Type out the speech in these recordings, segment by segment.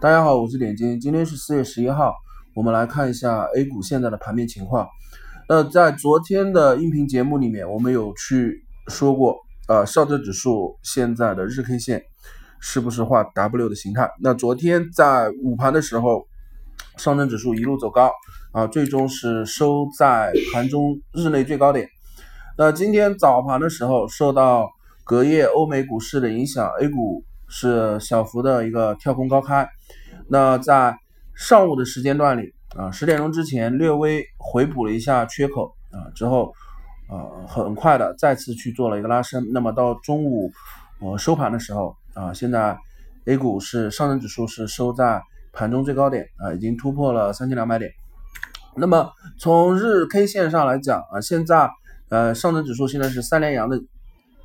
大家好，我是点金，今天是四月十一号，我们来看一下 A 股现在的盘面情况。那在昨天的音频节目里面，我们有去说过，呃，上证指数现在的日 K 线是不是画 W 的形态？那昨天在午盘的时候，上证指数一路走高，啊，最终是收在盘中日内最高点。那今天早盘的时候，受到隔夜欧美股市的影响，A 股。是小幅的一个跳空高开，那在上午的时间段里啊，十点钟之前略微回补了一下缺口啊，之后呃很快的再次去做了一个拉升。那么到中午呃收盘的时候啊，现在 A 股是上证指数是收在盘中最高点啊，已经突破了三千两百点。那么从日 K 线上来讲啊，现在呃上证指数现在是三连阳的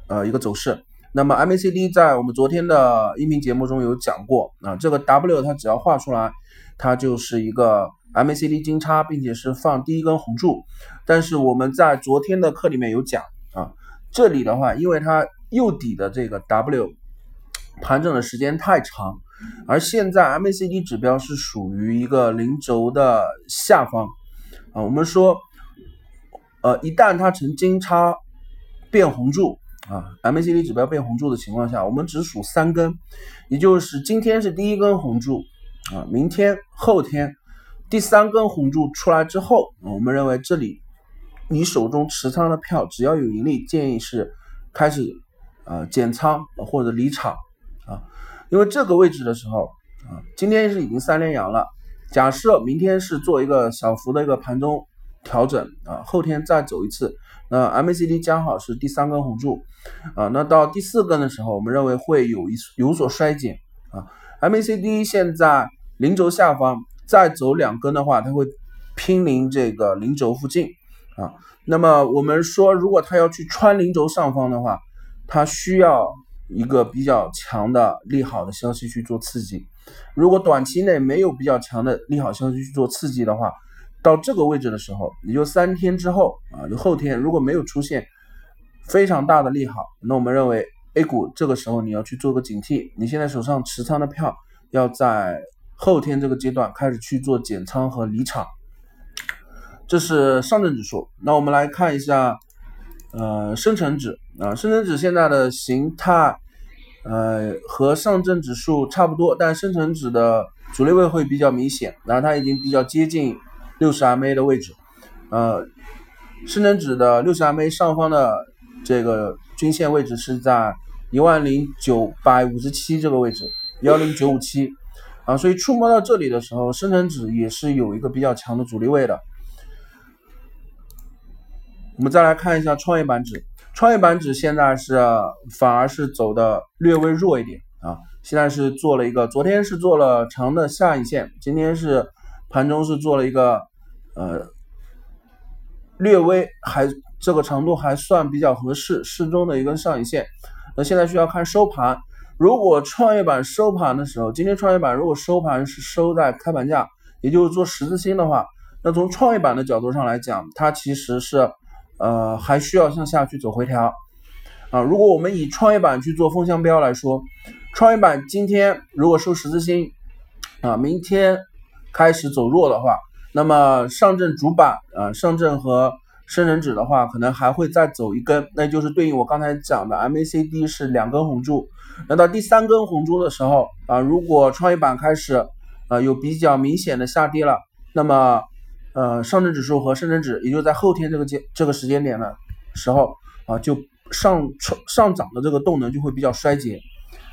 呃一个走势。那么 MACD 在我们昨天的音频节目中有讲过啊，这个 W 它只要画出来，它就是一个 MACD 金叉，并且是放第一根红柱。但是我们在昨天的课里面有讲啊，这里的话，因为它右底的这个 W 盘整的时间太长，而现在 MACD 指标是属于一个零轴的下方啊，我们说，呃，一旦它呈金叉变红柱。啊，MACD 指标变红柱的情况下，我们只数三根，也就是今天是第一根红柱啊，明天、后天第三根红柱出来之后，我们认为这里你手中持仓的票只要有盈利，建议是开始呃减仓或者离场啊，因为这个位置的时候啊，今天是已经三连阳了，假设明天是做一个小幅的一个盘中。调整啊，后天再走一次，那 MACD 刚好是第三根红柱啊，那到第四根的时候，我们认为会有一有所衰减啊。MACD 现在零轴下方再走两根的话，它会濒临这个零轴附近啊。那么我们说，如果它要去穿零轴上方的话，它需要一个比较强的利好的消息去做刺激。如果短期内没有比较强的利好消息去做刺激的话，到这个位置的时候，也就三天之后啊，就后天如果没有出现非常大的利好，那我们认为 A 股这个时候你要去做个警惕，你现在手上持仓的票要在后天这个阶段开始去做减仓和离场。这是上证指数，那我们来看一下呃深成指啊，深成指现在的形态呃和上证指数差不多，但深成指的主力位会比较明显，然后它已经比较接近。六十 MA 的位置，呃，深成指的六十 MA 上方的这个均线位置是在一万零九百五十七这个位置，幺零九五七。啊，所以触摸到这里的时候，深成指也是有一个比较强的阻力位的。我们再来看一下创业板指，创业板指现在是反而是走的略微弱一点。啊，现在是做了一个，昨天是做了长的下影线，今天是盘中是做了一个。呃，略微还这个长度还算比较合适，适中的一根上影线。那现在需要看收盘，如果创业板收盘的时候，今天创业板如果收盘是收在开盘价，也就是做十字星的话，那从创业板的角度上来讲，它其实是呃还需要向下去走回调啊。如果我们以创业板去做风向标来说，创业板今天如果收十字星啊，明天开始走弱的话。那么上证主板啊，上证和深成指的话，可能还会再走一根，那就是对应我刚才讲的 MACD 是两根红柱。那到第三根红柱的时候啊，如果创业板开始呃有比较明显的下跌了，那么呃上证指数和深成指，也就在后天这个阶这个时间点的时候啊，就上上涨的这个动能就会比较衰竭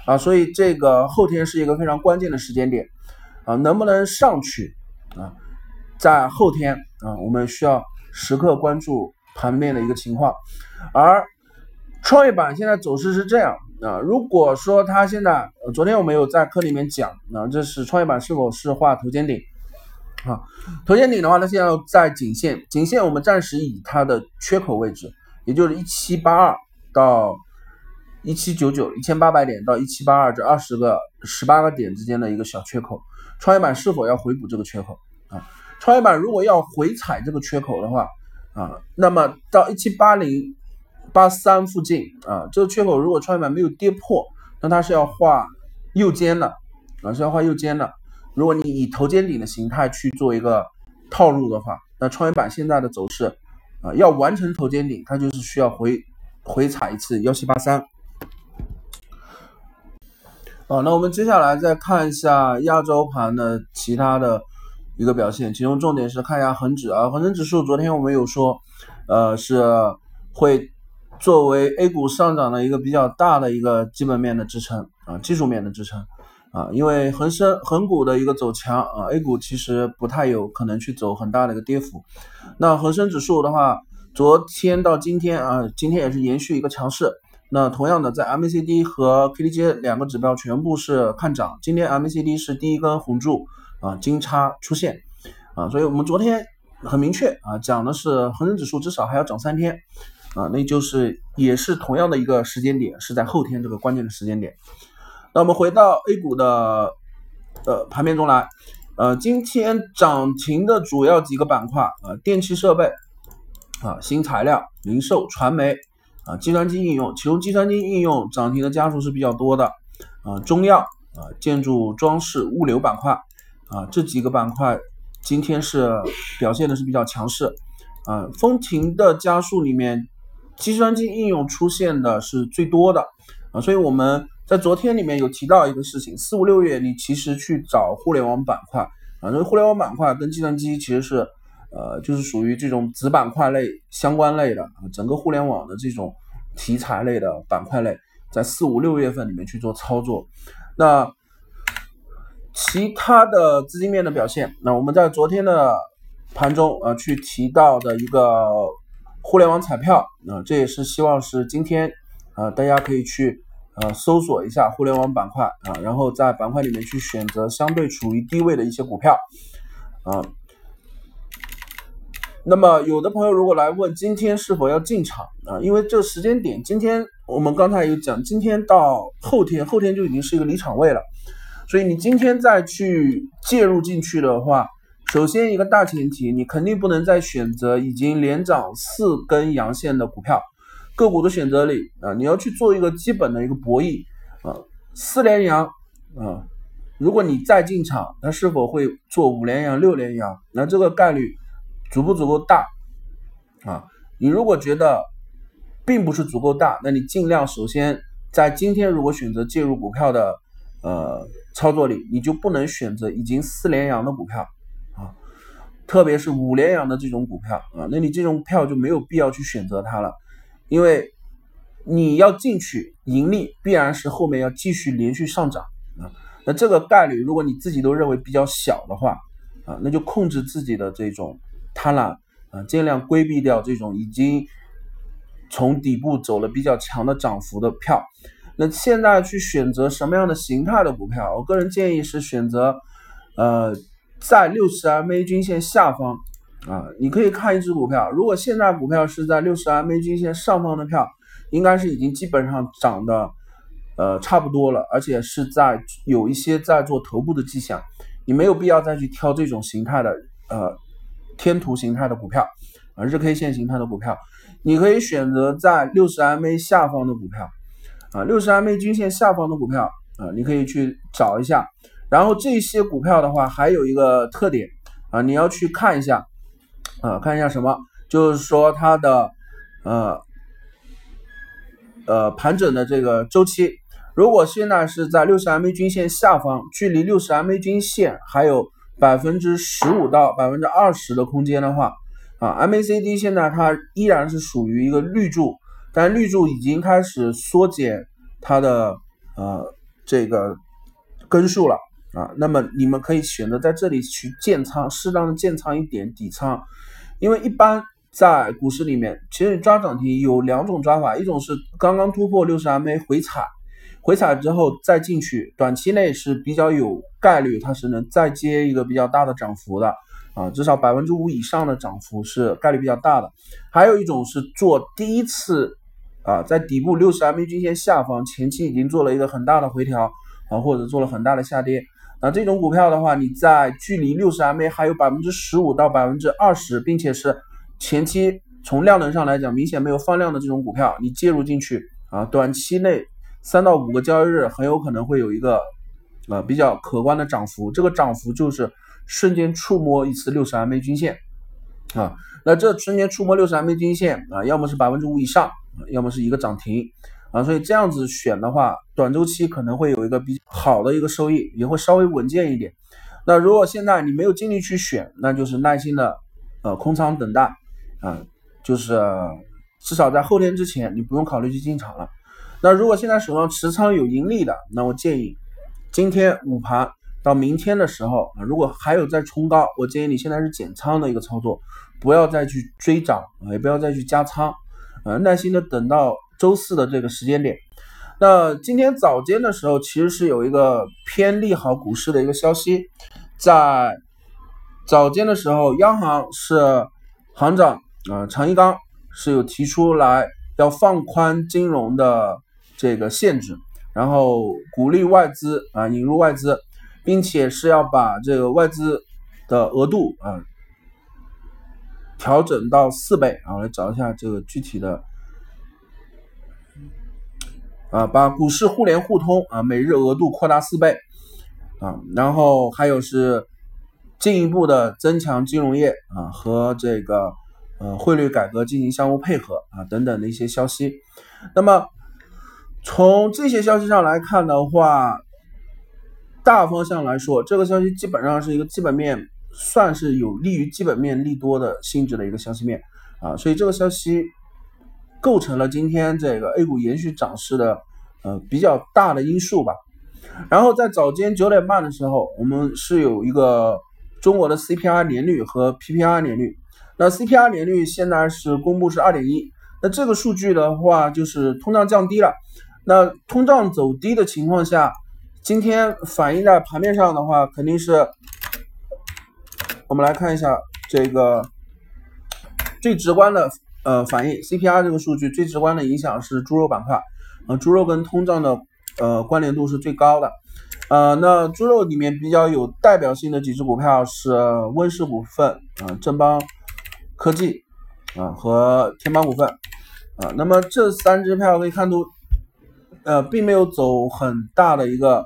啊，所以这个后天是一个非常关键的时间点啊，能不能上去啊？在后天啊，我们需要时刻关注盘面的一个情况，而创业板现在走势是这样啊。如果说它现在，昨天我们有在课里面讲啊，这是创业板是否是画头肩顶啊？头肩顶的话，它现在在颈线，颈线我们暂时以它的缺口位置，也就是一七八二到一七九九，一千八百点到一七八二这二十个十八个点之间的一个小缺口，创业板是否要回补这个缺口啊？创业板如果要回踩这个缺口的话，啊，那么到一七八零八三附近啊，这个缺口如果创业板没有跌破，那它是要画右肩的，啊是要画右肩的。如果你以头肩顶的形态去做一个套路的话，那创业板现在的走势啊，要完成头肩顶，它就是需要回回踩一次幺七八三。啊，那我们接下来再看一下亚洲盘的其他的一个表现，其中重点是看一下恒指啊，恒生指数昨天我们有说，呃，是会。作为 A 股上涨的一个比较大的一个基本面的支撑啊，技术面的支撑啊，因为恒生恒股的一个走强啊，A 股其实不太有可能去走很大的一个跌幅。那恒生指数的话，昨天到今天啊，今天也是延续一个强势。那同样的，在 MACD 和 KDJ 两个指标全部是看涨，今天 MACD 是第一根红柱啊，金叉出现啊，所以我们昨天很明确啊，讲的是恒生指数至少还要涨三天。啊，那就是也是同样的一个时间点，是在后天这个关键的时间点。那我们回到 A 股的呃盘面中来，呃，今天涨停的主要几个板块啊，电气设备啊，新材料、零售、传媒啊，计算机应用，其中计算机应用涨停的家数是比较多的啊，中药啊，建筑装饰、物流板块啊，这几个板块今天是表现的是比较强势啊，封停的家数里面。计算机应用出现的是最多的啊，所以我们在昨天里面有提到一个事情，四五六月你其实去找互联网板块啊，这互联网板块跟计算机其实是呃就是属于这种子板块类相关类的，整个互联网的这种题材类的板块类，在四五六月份里面去做操作。那其他的资金面的表现，那我们在昨天的盘中啊去提到的一个。互联网彩票啊，这也是希望是今天啊，大家可以去呃搜索一下互联网板块啊，然后在板块里面去选择相对处于低位的一些股票啊。那么有的朋友如果来问今天是否要进场啊，因为这时间点，今天我们刚才有讲，今天到后天，后天就已经是一个离场位了，所以你今天再去介入进去的话。首先，一个大前提，你肯定不能再选择已经连涨四根阳线的股票。个股的选择里啊，你要去做一个基本的一个博弈啊，四连阳啊，如果你再进场，那是否会做五连阳、六连阳？那这个概率足不足够大啊？你如果觉得并不是足够大，那你尽量首先在今天如果选择介入股票的呃操作里，你就不能选择已经四连阳的股票啊。特别是五连阳的这种股票啊，那你这种票就没有必要去选择它了，因为你要进去盈利，必然是后面要继续连续上涨啊。那这个概率，如果你自己都认为比较小的话啊，那就控制自己的这种贪婪啊，尽量规避掉这种已经从底部走了比较强的涨幅的票。那现在去选择什么样的形态的股票？我个人建议是选择呃。在六十 MA 均线下方啊，你可以看一只股票。如果现在股票是在六十 MA 均线上方的票，应该是已经基本上涨的呃差不多了，而且是在有一些在做头部的迹象。你没有必要再去挑这种形态的呃天图形态的股票啊，日 K 线形态的股票。你可以选择在六十 MA 下方的股票啊，六十 MA 均线下方的股票啊，你可以去找一下。然后这些股票的话，还有一个特点啊，你要去看一下啊，看一下什么，就是说它的呃呃盘整的这个周期，如果现在是在六十 MA 均线下方，距离六十 MA 均线还有百分之十五到百分之二十的空间的话啊，MACD 现在它依然是属于一个绿柱，但绿柱已经开始缩减它的呃这个根数了。啊，那么你们可以选择在这里去建仓，适当的建仓一点底仓，因为一般在股市里面，其实抓涨停有两种抓法，一种是刚刚突破六十 MA 回踩，回踩之后再进去，短期内是比较有概率它是能再接一个比较大的涨幅的，啊，至少百分之五以上的涨幅是概率比较大的。还有一种是做第一次，啊，在底部六十 MA 均线下方前期已经做了一个很大的回调，啊，或者做了很大的下跌。那这种股票的话，你在距离六十 MA 还有百分之十五到百分之二十，并且是前期从量能上来讲明显没有放量的这种股票，你介入进去啊，短期内三到五个交易日很有可能会有一个呃比较可观的涨幅，这个涨幅就是瞬间触摸一次六十 MA 均线啊，那这瞬间触摸六十 MA 均线啊，要么是百分之五以上，要么是一个涨停啊，所以这样子选的话，短周期可能会有一个比较好的一个收益，也会稍微稳健一点。那如果现在你没有精力去选，那就是耐心的呃空仓等待啊，就是至少在后天之前，你不用考虑去进场了。那如果现在手上持仓有盈利的，那我建议今天午盘到明天的时候啊，如果还有再冲高，我建议你现在是减仓的一个操作，不要再去追涨，也不要再去加仓，呃，耐心的等到周四的这个时间点。那今天早间的时候，其实是有一个偏利好股市的一个消息，在早间的时候，央行是行长啊常一刚是有提出来要放宽金融的。这个限制，然后鼓励外资啊引入外资，并且是要把这个外资的额度啊调整到四倍。啊，我来找一下这个具体的啊，把股市互联互通啊每日额度扩大四倍。啊，然后还有是进一步的增强金融业啊和这个呃汇率改革进行相互配合啊等等的一些消息，那么。从这些消息上来看的话，大方向来说，这个消息基本上是一个基本面，算是有利于基本面利多的性质的一个消息面啊，所以这个消息构成了今天这个 A 股延续涨势的呃比较大的因素吧。然后在早间九点半的时候，我们是有一个中国的 CPI 年率和 PPI 年率，那 CPI 年率现在是公布是二点一，那这个数据的话就是通胀降低了。那通胀走低的情况下，今天反映在盘面上的话，肯定是我们来看一下这个最直观的呃反应，CPI 这个数据最直观的影响是猪肉板块，呃，猪肉跟通胀的呃关联度是最高的，呃，那猪肉里面比较有代表性的几只股票是温氏股份啊、正邦科技啊和天邦股份啊，那么这三只票可以看出。呃，并没有走很大的一个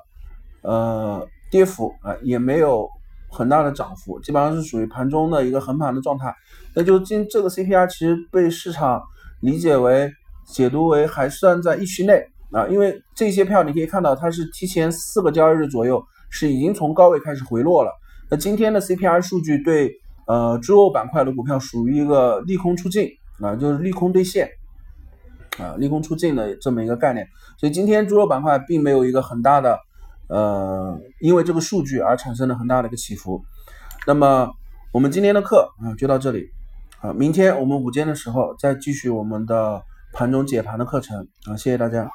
呃跌幅啊，也没有很大的涨幅，基本上是属于盘中的一个横盘的状态。那就今这个 CPI 其实被市场理解为解读为还算在预期内啊，因为这些票你可以看到它是提前四个交易日左右是已经从高位开始回落了。那今天的 CPI 数据对呃猪肉板块的股票属于一个利空出尽啊，就是利空兑现。啊，利空出尽的这么一个概念，所以今天猪肉板块并没有一个很大的，呃，因为这个数据而产生了很大的一个起伏。那么我们今天的课啊就到这里，啊，明天我们午间的时候再继续我们的盘中解盘的课程啊，谢谢大家。